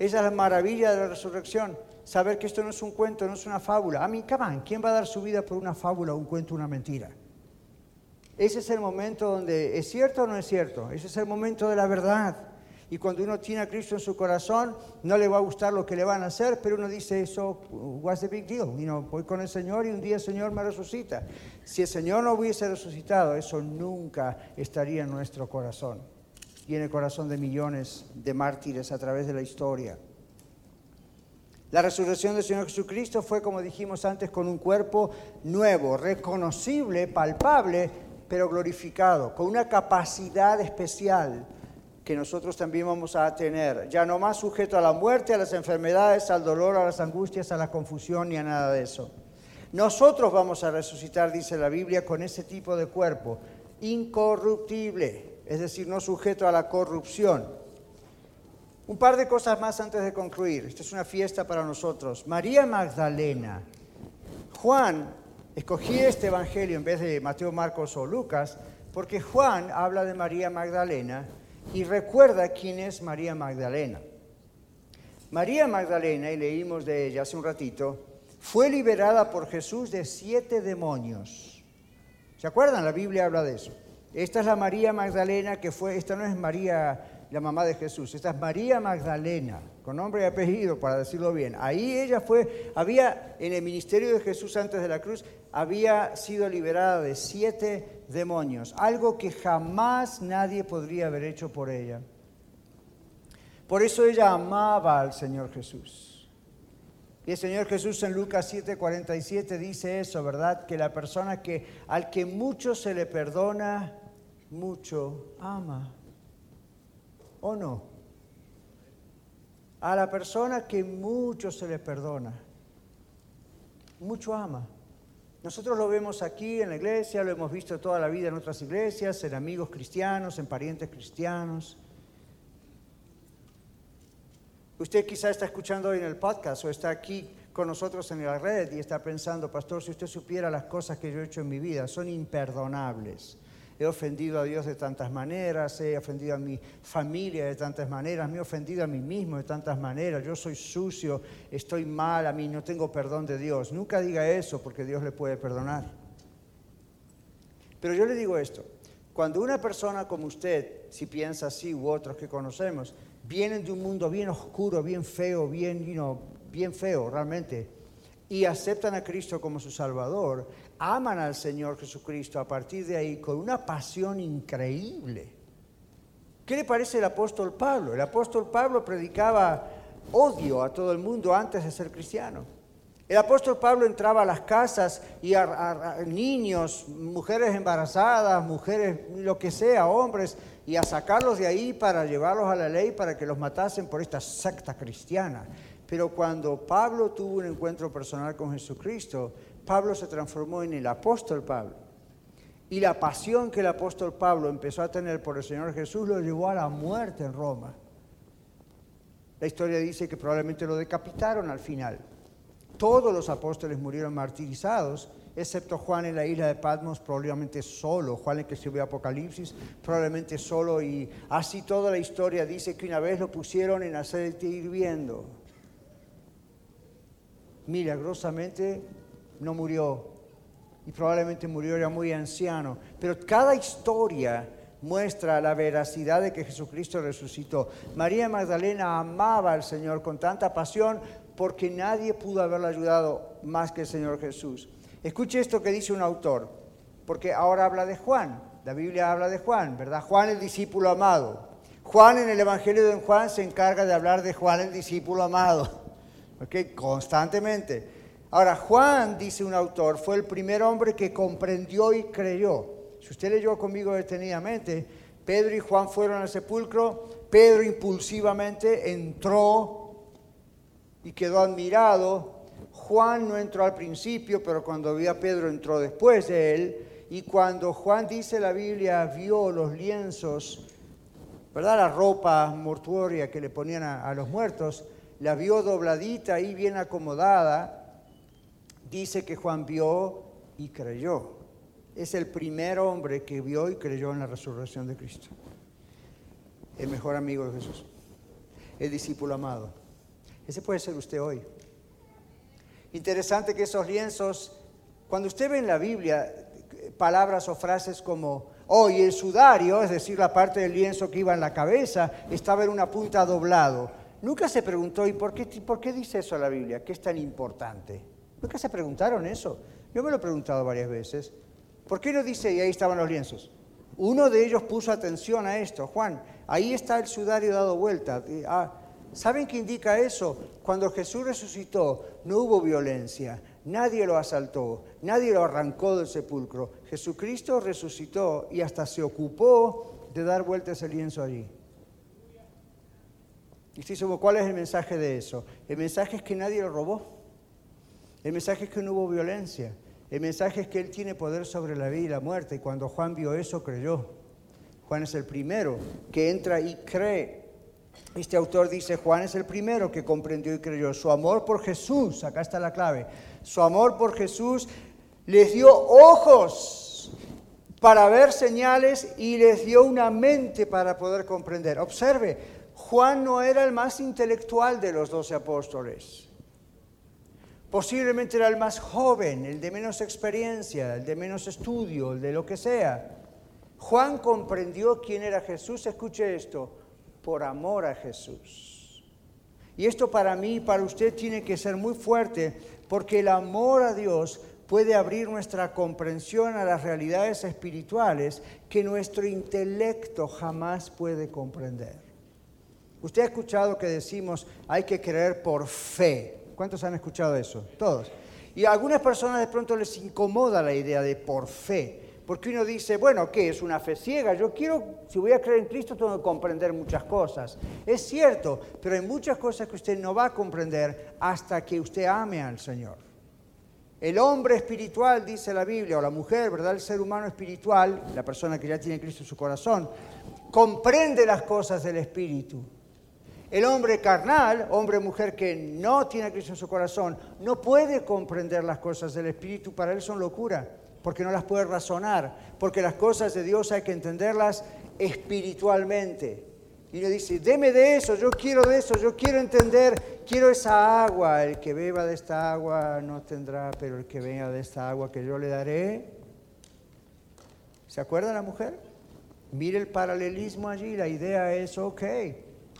Esa es la maravilla de la resurrección saber que esto no es un cuento, no es una fábula. A mí, come ¿quién va a dar su vida por una fábula, un cuento, una mentira? Ese es el momento donde es cierto o no es cierto. Ese es el momento de la verdad. Y cuando uno tiene a Cristo en su corazón, no le va a gustar lo que le van a hacer, pero uno dice eso, what's the big deal? You know, voy con el Señor y un día el Señor me resucita. Si el Señor no hubiese resucitado, eso nunca estaría en nuestro corazón y en el corazón de millones de mártires a través de la historia. La resurrección del Señor Jesucristo fue, como dijimos antes, con un cuerpo nuevo, reconocible, palpable, pero glorificado, con una capacidad especial que nosotros también vamos a tener, ya no más sujeto a la muerte, a las enfermedades, al dolor, a las angustias, a la confusión ni a nada de eso. Nosotros vamos a resucitar, dice la Biblia, con ese tipo de cuerpo, incorruptible, es decir, no sujeto a la corrupción. Un par de cosas más antes de concluir. Esta es una fiesta para nosotros. María Magdalena. Juan, escogí este evangelio en vez de Mateo, Marcos o Lucas, porque Juan habla de María Magdalena y recuerda quién es María Magdalena. María Magdalena, y leímos de ella hace un ratito, fue liberada por Jesús de siete demonios. ¿Se acuerdan? La Biblia habla de eso. Esta es la María Magdalena que fue, esta no es María la mamá de Jesús. Esta es María Magdalena, con nombre y apellido, para decirlo bien. Ahí ella fue, había, en el ministerio de Jesús antes de la cruz, había sido liberada de siete demonios, algo que jamás nadie podría haber hecho por ella. Por eso ella amaba al Señor Jesús. Y el Señor Jesús en Lucas 7:47 dice eso, ¿verdad? Que la persona que al que mucho se le perdona, mucho ama. ¿O no? A la persona que mucho se le perdona, mucho ama. Nosotros lo vemos aquí en la iglesia, lo hemos visto toda la vida en otras iglesias, en amigos cristianos, en parientes cristianos. Usted quizá está escuchando hoy en el podcast o está aquí con nosotros en la red y está pensando, pastor, si usted supiera las cosas que yo he hecho en mi vida, son imperdonables. He ofendido a Dios de tantas maneras, he ofendido a mi familia de tantas maneras, me he ofendido a mí mismo de tantas maneras, yo soy sucio, estoy mal, a mí no tengo perdón de Dios. Nunca diga eso porque Dios le puede perdonar. Pero yo le digo esto, cuando una persona como usted, si piensa así u otros que conocemos, vienen de un mundo bien oscuro, bien feo, bien, bien feo realmente, y aceptan a Cristo como su Salvador, aman al Señor Jesucristo a partir de ahí con una pasión increíble. ¿Qué le parece el apóstol Pablo? El apóstol Pablo predicaba odio a todo el mundo antes de ser cristiano. El apóstol Pablo entraba a las casas y a, niños, mujeres embarazadas, mujeres, lo que sea, hombres, y a sacarlos de ahí para llevarlos a la ley para que los matasen por esta secta cristiana. Pero cuando Pablo tuvo un encuentro personal con Jesucristo, Pablo se transformó en el apóstol Pablo. Y la pasión que el apóstol Pablo empezó a tener por el Señor Jesús lo llevó a la muerte en Roma. La historia dice que probablemente lo decapitaron al final. Todos los apóstoles murieron martirizados, excepto Juan en la isla de Patmos, probablemente solo. Juan el que escribió Apocalipsis, probablemente solo. Y así toda la historia dice que una vez lo pusieron en aceite hirviendo. Milagrosamente no murió y probablemente murió ya muy anciano. Pero cada historia muestra la veracidad de que Jesucristo resucitó. María Magdalena amaba al Señor con tanta pasión porque nadie pudo haberla ayudado más que el Señor Jesús. Escuche esto que dice un autor, porque ahora habla de Juan. La Biblia habla de Juan, ¿verdad? Juan el discípulo amado. Juan en el Evangelio de Juan se encarga de hablar de Juan el discípulo amado, Constantemente. Ahora, Juan, dice un autor, fue el primer hombre que comprendió y creyó. Si usted leyó conmigo detenidamente, Pedro y Juan fueron al sepulcro, Pedro impulsivamente entró y quedó admirado. Juan no entró al principio, pero cuando vio a Pedro entró después de él. Y cuando Juan dice la Biblia, vio los lienzos, ¿verdad? La ropa mortuoria que le ponían a los muertos, la vio dobladita y bien acomodada dice que Juan vio y creyó. Es el primer hombre que vio y creyó en la resurrección de Cristo. El mejor amigo de Jesús. El discípulo amado. Ese puede ser usted hoy. Interesante que esos lienzos, cuando usted ve en la Biblia palabras o frases como, oh, y el sudario, es decir, la parte del lienzo que iba en la cabeza, estaba en una punta doblado. Nunca se preguntó, ¿y por qué, dice eso la Biblia? ¿Qué es tan importante? ¿Nunca se preguntaron eso? Yo me lo he preguntado varias veces. ¿Por qué no dice, y ahí estaban los lienzos? Uno de ellos puso atención a esto. Juan, ahí está el sudario dado vuelta. Ah, ¿Saben qué indica eso? Cuando Jesús resucitó, no hubo violencia, nadie lo asaltó, nadie lo arrancó del sepulcro. Jesucristo resucitó y hasta se ocupó de dar vuelta ese lienzo allí. Y estoy seguro, ¿cuál es el mensaje de eso? El mensaje es que nadie lo robó. El mensaje es que no hubo violencia. El mensaje es que Él tiene poder sobre la vida y la muerte. Y cuando Juan vio eso, creyó. Juan es el primero que entra y cree. Este autor dice, Juan es el primero que comprendió y creyó. Su amor por Jesús, acá está la clave, su amor por Jesús les dio ojos para ver señales y les dio una mente para poder comprender. Observe, Juan no era el más intelectual de los doce apóstoles. Posiblemente era el más joven, el de menos experiencia, el de menos estudio, el de lo que sea. Juan comprendió quién era Jesús, escuche esto, por amor a Jesús. Y esto para mí, para usted, tiene que ser muy fuerte, porque el amor a Dios puede abrir nuestra comprensión a las realidades espirituales que nuestro intelecto jamás puede comprender. Usted ha escuchado que decimos hay que creer por fe. ¿Cuántos han escuchado eso? Todos. Y a algunas personas de pronto les incomoda la idea de por fe. Porque uno dice, bueno, ¿qué? Es una fe ciega. Yo quiero, si voy a creer en Cristo, tengo que comprender muchas cosas. Es cierto, pero hay muchas cosas que usted no va a comprender hasta que usted ame al Señor. El hombre espiritual, dice la Biblia, o la mujer, ¿verdad? El ser humano espiritual, la persona que ya tiene Cristo en su corazón, comprende las cosas del Espíritu. El hombre carnal, hombre o mujer que no tiene a Cristo en su corazón, no puede comprender las cosas del Espíritu, para él son locura, porque no las puede razonar, porque las cosas de Dios hay que entenderlas espiritualmente. Y uno dice, deme de eso, yo quiero de eso, yo quiero entender, quiero esa agua. El que beba de esta agua no tendrá, pero el que venga de esta agua que yo le daré. ¿Se acuerda la mujer? Mire el paralelismo allí, la idea es, ok,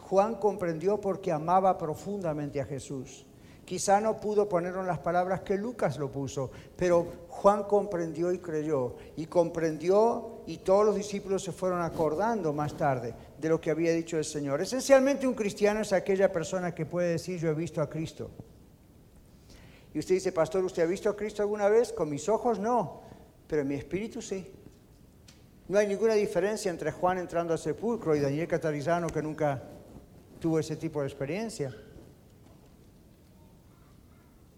Juan comprendió porque amaba profundamente a Jesús. Quizá no pudo ponerlo en las palabras que Lucas lo puso, pero Juan comprendió y creyó. Y comprendió y todos los discípulos se fueron acordando más tarde de lo que había dicho el Señor. Esencialmente un cristiano es aquella persona que puede decir yo he visto a Cristo. Y usted dice, pastor, ¿usted ha visto a Cristo alguna vez? Con mis ojos no, pero en mi espíritu sí. No hay ninguna diferencia entre Juan entrando al sepulcro y Daniel Catarizano que nunca tuvo ese tipo de experiencia.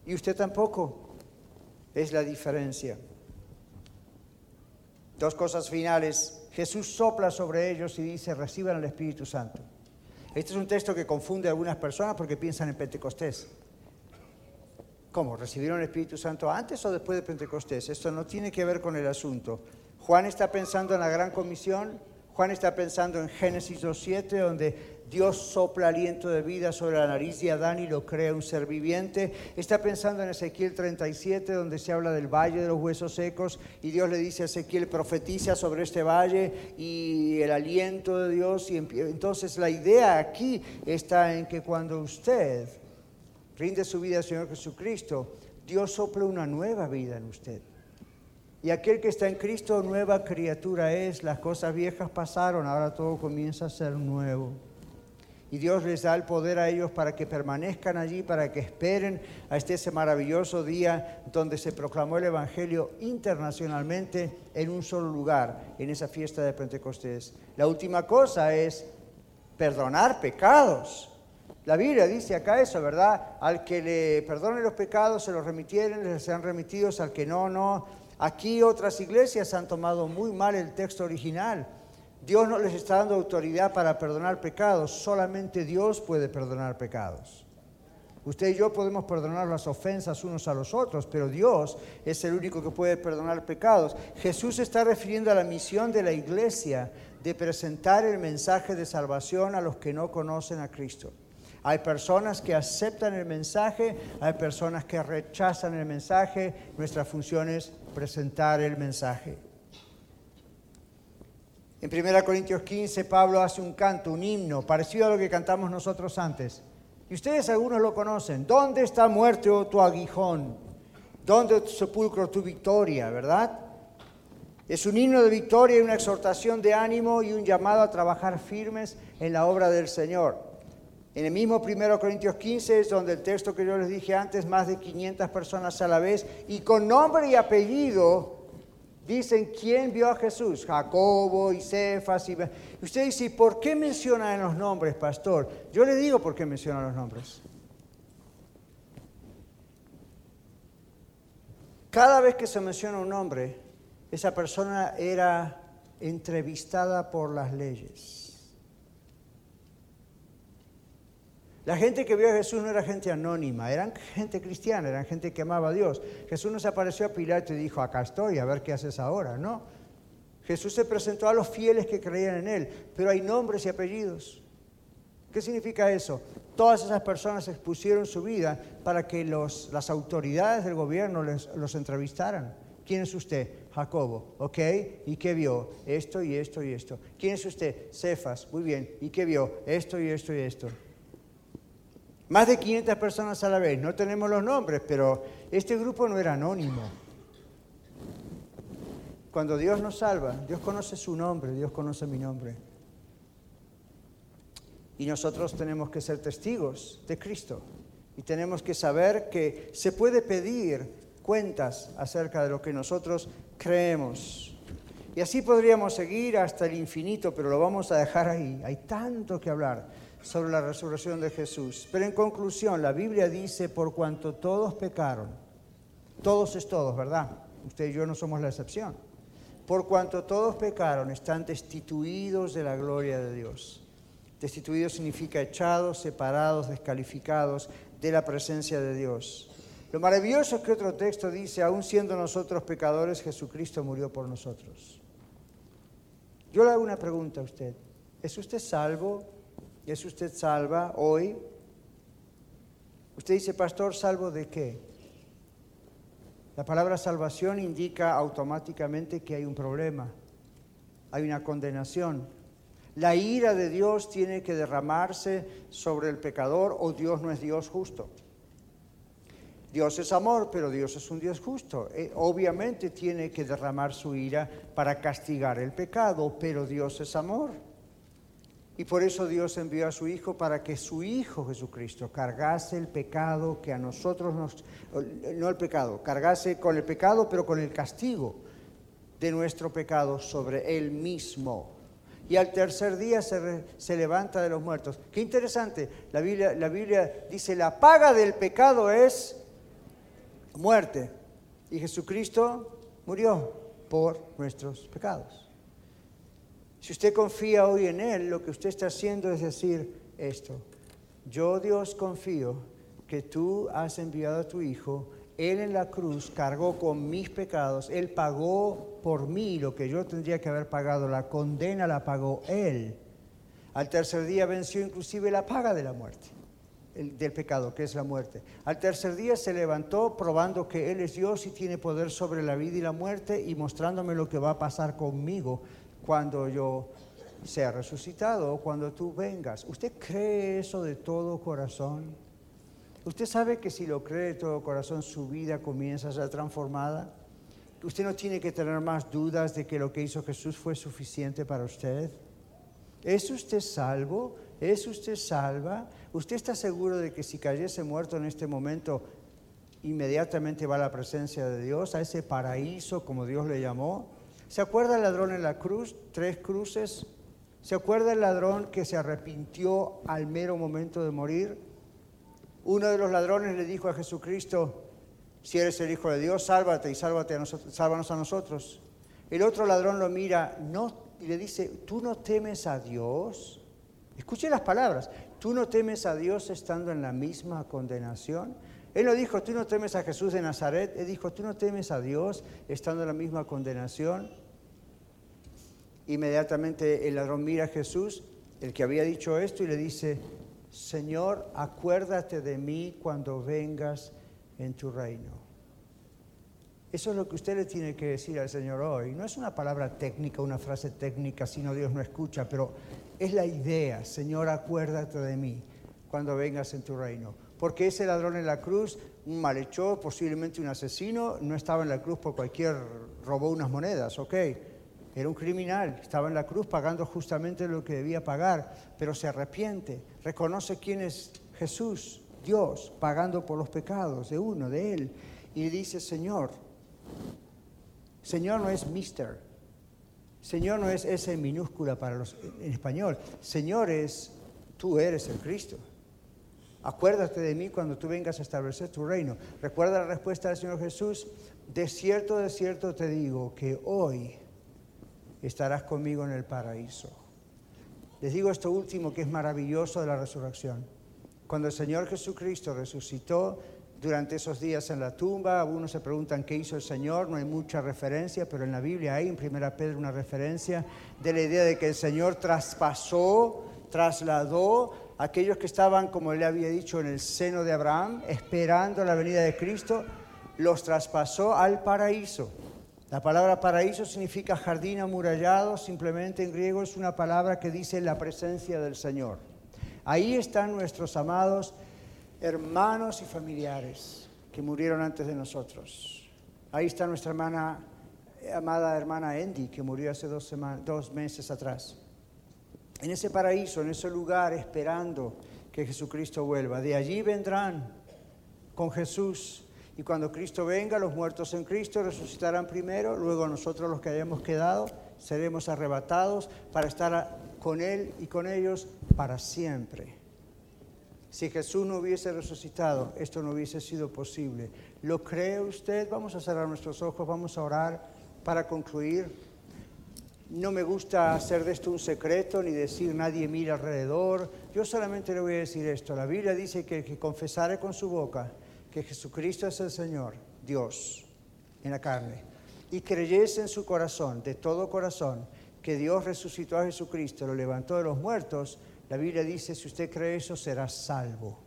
Y usted tampoco es la diferencia. Dos cosas finales. Jesús sopla sobre ellos y dice, reciban el Espíritu Santo. Este es un texto que confunde a algunas personas porque piensan en Pentecostés. ¿Cómo? ¿Recibieron el Espíritu Santo antes o después de Pentecostés? Esto no tiene que ver con el asunto. Juan está pensando en la gran comisión, Juan está pensando en Génesis 2.7, donde Dios sopla aliento de vida sobre la nariz de Adán y lo crea un ser viviente. Está pensando en Ezequiel 37, donde se habla del valle de los huesos secos y Dios le dice a Ezequiel, profetiza sobre este valle y el aliento de Dios. Y entonces la idea aquí está en que cuando usted rinde su vida al Señor Jesucristo, Dios sopla una nueva vida en usted. Y aquel que está en Cristo, nueva criatura es. Las cosas viejas pasaron, ahora todo comienza a ser nuevo. Y Dios les da el poder a ellos para que permanezcan allí, para que esperen a este ese maravilloso día donde se proclamó el Evangelio internacionalmente en un solo lugar, en esa fiesta de Pentecostés. La última cosa es perdonar pecados. La Biblia dice acá eso, ¿verdad? Al que le perdone los pecados se los remitieren, les sean remitidos, al que no, no. Aquí otras iglesias han tomado muy mal el texto original. Dios no les está dando autoridad para perdonar pecados, solamente Dios puede perdonar pecados. Usted y yo podemos perdonar las ofensas unos a los otros, pero Dios es el único que puede perdonar pecados. Jesús está refiriendo a la misión de la iglesia de presentar el mensaje de salvación a los que no conocen a Cristo. Hay personas que aceptan el mensaje, hay personas que rechazan el mensaje. Nuestra función es presentar el mensaje. En 1 Corintios 15, Pablo hace un canto, un himno, parecido a lo que cantamos nosotros antes. Y ustedes algunos lo conocen. ¿Dónde está muerto tu aguijón? ¿Dónde tu sepulcro tu victoria? ¿Verdad? Es un himno de victoria y una exhortación de ánimo y un llamado a trabajar firmes en la obra del Señor. En el mismo 1 Corintios 15 es donde el texto que yo les dije antes, más de 500 personas a la vez, y con nombre y apellido dicen quién vio a Jesús, Jacobo y Cefas. Y... Usted dice, ¿por qué mencionan los nombres, pastor? Yo le digo por qué mencionan los nombres. Cada vez que se menciona un nombre, esa persona era entrevistada por las leyes. La gente que vio a Jesús no era gente anónima, eran gente cristiana, eran gente que amaba a Dios. Jesús no se apareció a Pilato y dijo, acá estoy, a ver qué haces ahora, no. Jesús se presentó a los fieles que creían en Él, pero hay nombres y apellidos. ¿Qué significa eso? Todas esas personas expusieron su vida para que las autoridades del gobierno los entrevistaran. ¿Quién es usted? Jacobo, ¿ok? ¿Y qué vio? Esto y esto y esto. ¿Quién es usted? Cefas, muy bien. ¿Y qué vio? Esto y esto y esto. Más de 500 personas a la vez, no tenemos los nombres, pero este grupo no era anónimo. Cuando Dios nos salva, Dios conoce su nombre, Dios conoce mi nombre. Y nosotros tenemos que ser testigos de Cristo. Y tenemos que saber que se puede pedir cuentas acerca de lo que nosotros creemos. Y así podríamos seguir hasta el infinito, pero lo vamos a dejar ahí. Hay tanto que hablar sobre la resurrección de Jesús. Pero en conclusión, la Biblia dice, por cuanto todos pecaron, todos es todos, ¿verdad? Usted y yo no somos la excepción. Por cuanto todos pecaron, están destituidos de la gloria de Dios. Destituidos significa echados, separados, descalificados de la presencia de Dios. Lo maravilloso es que otro texto dice, aun siendo nosotros pecadores, Jesucristo murió por nosotros. Yo le hago una pregunta a usted. ¿Es usted salvo? ¿Es usted salva hoy? Usted dice, pastor, ¿salvo de qué? La palabra salvación indica automáticamente que hay un problema, hay una condenación. La ira de Dios tiene que derramarse sobre el pecador o Dios no es Dios justo. Dios es amor, pero Dios es un Dios justo. Eh, obviamente tiene que derramar su ira para castigar el pecado, pero Dios es amor. Y por eso Dios envió a su Hijo para que su Hijo Jesucristo cargase el pecado que a nosotros nos, no el pecado, cargase con el pecado, pero con el castigo de nuestro pecado sobre Él mismo. Y al tercer día se, se levanta de los muertos. Qué interesante, la Biblia, la Biblia dice, la paga del pecado es muerte. Y Jesucristo murió por nuestros pecados. Si usted confía hoy en Él, lo que usted está haciendo es decir esto. Yo Dios confío que tú has enviado a tu Hijo. Él en la cruz cargó con mis pecados. Él pagó por mí lo que yo tendría que haber pagado. La condena la pagó Él. Al tercer día venció inclusive la paga de la muerte, del pecado, que es la muerte. Al tercer día se levantó probando que Él es Dios y tiene poder sobre la vida y la muerte y mostrándome lo que va a pasar conmigo cuando yo sea resucitado o cuando tú vengas. ¿Usted cree eso de todo corazón? ¿Usted sabe que si lo cree de todo corazón su vida comienza a ser transformada? ¿Usted no tiene que tener más dudas de que lo que hizo Jesús fue suficiente para usted? ¿Es usted salvo? ¿Es usted salva? ¿Usted está seguro de que si cayese muerto en este momento, inmediatamente va a la presencia de Dios, a ese paraíso como Dios le llamó? ¿Se acuerda el ladrón en la cruz? Tres cruces. ¿Se acuerda el ladrón que se arrepintió al mero momento de morir? Uno de los ladrones le dijo a Jesucristo, si eres el Hijo de Dios, sálvate y sálvate a nosotros, sálvanos a nosotros. El otro ladrón lo mira y le dice, ¿tú no temes a Dios? Escuche las palabras, ¿tú no temes a Dios estando en la misma condenación? Él no dijo, tú no temes a Jesús de Nazaret. Él dijo, tú no temes a Dios estando en la misma condenación. Inmediatamente el ladrón mira a Jesús, el que había dicho esto, y le dice, Señor, acuérdate de mí cuando vengas en tu reino. Eso es lo que usted le tiene que decir al Señor hoy. No es una palabra técnica, una frase técnica, sino Dios no escucha, pero es la idea, Señor, acuérdate de mí cuando vengas en tu reino porque ese ladrón en la cruz, un malhechor, posiblemente un asesino, no estaba en la cruz por cualquier, robó unas monedas, ok. Era un criminal, estaba en la cruz pagando justamente lo que debía pagar, pero se arrepiente, reconoce quién es Jesús, Dios, pagando por los pecados de uno, de él, y dice, Señor, Señor no es mister, Señor no es ese minúscula para los en español, Señor es, tú eres el Cristo. Acuérdate de mí cuando tú vengas a establecer tu reino. Recuerda la respuesta del Señor Jesús. De cierto, de cierto te digo que hoy estarás conmigo en el paraíso. Les digo esto último que es maravilloso de la resurrección. Cuando el Señor Jesucristo resucitó durante esos días en la tumba, algunos se preguntan qué hizo el Señor, no hay mucha referencia, pero en la Biblia hay en Primera Pedro una referencia de la idea de que el Señor traspasó, trasladó aquellos que estaban, como él había dicho, en el seno de Abraham, esperando la venida de Cristo, los traspasó al paraíso. La palabra paraíso significa jardín amurallado, simplemente en griego es una palabra que dice la presencia del Señor. Ahí están nuestros amados hermanos y familiares que murieron antes de nosotros. Ahí está nuestra hermana, amada hermana Andy, que murió hace dos meses atrás. En ese paraíso, en ese lugar, esperando que Jesucristo vuelva. De allí vendrán con Jesús. Y cuando Cristo venga, los muertos en Cristo resucitarán primero, luego nosotros los que hayamos quedado seremos arrebatados para estar con Él y con ellos para siempre. Si Jesús no hubiese resucitado, esto no hubiese sido posible. ¿Lo cree usted? Vamos a cerrar nuestros ojos, vamos a orar para concluir. No me gusta hacer de esto un secreto ni decir nadie mira alrededor. Yo solamente le voy a decir esto. La Biblia dice que el que confesare con su boca que Jesucristo es el Señor, Dios, en la carne, y creyese en su corazón, de todo corazón, que Dios resucitó a Jesucristo, lo levantó de los muertos, la Biblia dice, si usted cree eso, será salvo.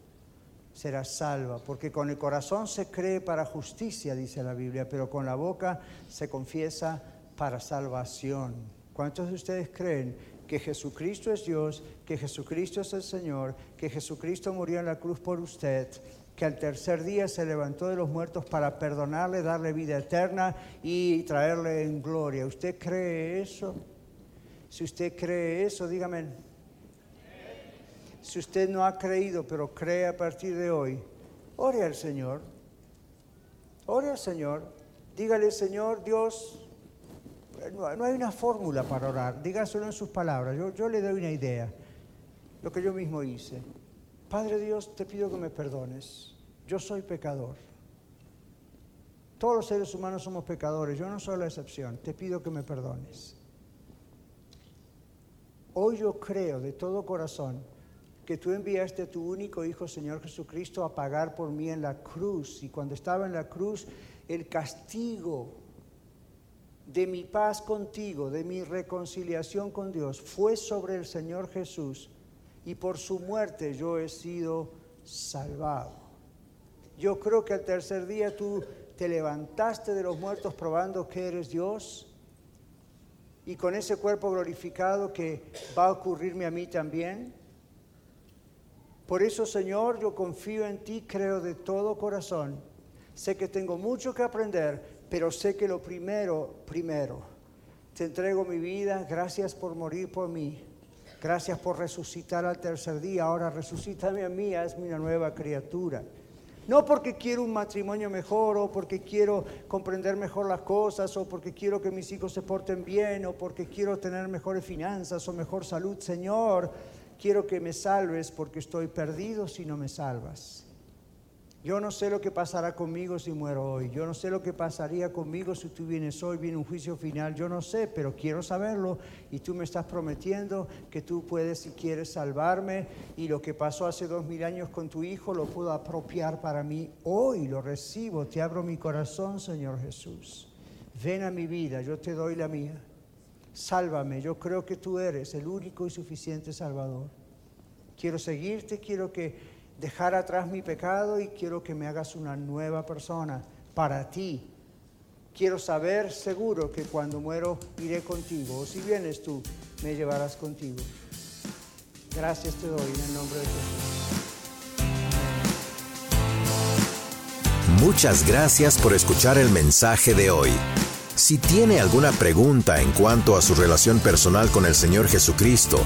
Será salva, porque con el corazón se cree para justicia, dice la Biblia, pero con la boca se confiesa para salvación. ¿Cuántos de ustedes creen que Jesucristo es Dios, que Jesucristo es el Señor, que Jesucristo murió en la cruz por usted que al tercer día se levantó de los muertos para perdonarle, darle vida eterna y traerle en gloria. ¿Usted cree eso? Si usted cree eso, dígame. Si usted no ha creído, pero cree a partir de hoy, ore al Señor. Ore al Señor. Dígale, Señor Dios, no, hay una fórmula para orar. Dígaselo en sus palabras. Yo, yo le doy una idea. Lo que yo mismo hice. Padre Dios, te pido que me perdones. Yo soy pecador. Todos los seres humanos somos pecadores, yo no soy la excepción. Te pido que me perdones. Hoy yo creo de todo corazón que tú enviaste a tu único Hijo, Señor Jesucristo, a pagar por mí en la cruz. Y cuando estaba en la cruz, el castigo de mi paz contigo, de mi reconciliación con Dios, fue sobre el Señor Jesús y por su muerte yo he sido salvado. Yo creo que al tercer día tú te levantaste de los muertos probando que eres Dios y con ese cuerpo glorificado que va a ocurrirme a mí también. Por eso, Señor, yo confío en ti, creo de todo corazón. Sé que tengo mucho que aprender, pero sé que lo primero, primero, te entrego mi vida, gracias por morir por mí. Gracias por resucitar al tercer día. Ahora resucítame a mí, hazme una nueva criatura. No porque quiero un matrimonio mejor o porque quiero comprender mejor las cosas o porque quiero que mis hijos se porten bien o porque quiero tener mejores finanzas o mejor salud. Señor, quiero que me salves porque estoy perdido si no me salvas. Yo no sé lo que pasará conmigo si muero hoy. Yo no sé lo que pasaría conmigo si tú vienes hoy, viene un juicio final. Yo no sé, pero quiero saberlo. Y tú me estás prometiendo que tú puedes, si quieres, salvarme. Y lo que pasó hace dos mil años con tu hijo lo puedo apropiar para mí. Hoy lo recibo. Te abro mi corazón, Señor Jesús. Ven a mi vida, yo te doy la mía. Sálvame. Yo creo que tú eres el único y suficiente Salvador. Quiero seguirte, quiero que dejar atrás mi pecado y quiero que me hagas una nueva persona para ti. Quiero saber seguro que cuando muero iré contigo, o si vienes tú, me llevarás contigo. Gracias te doy en el nombre de Jesús. Muchas gracias por escuchar el mensaje de hoy. Si tiene alguna pregunta en cuanto a su relación personal con el Señor Jesucristo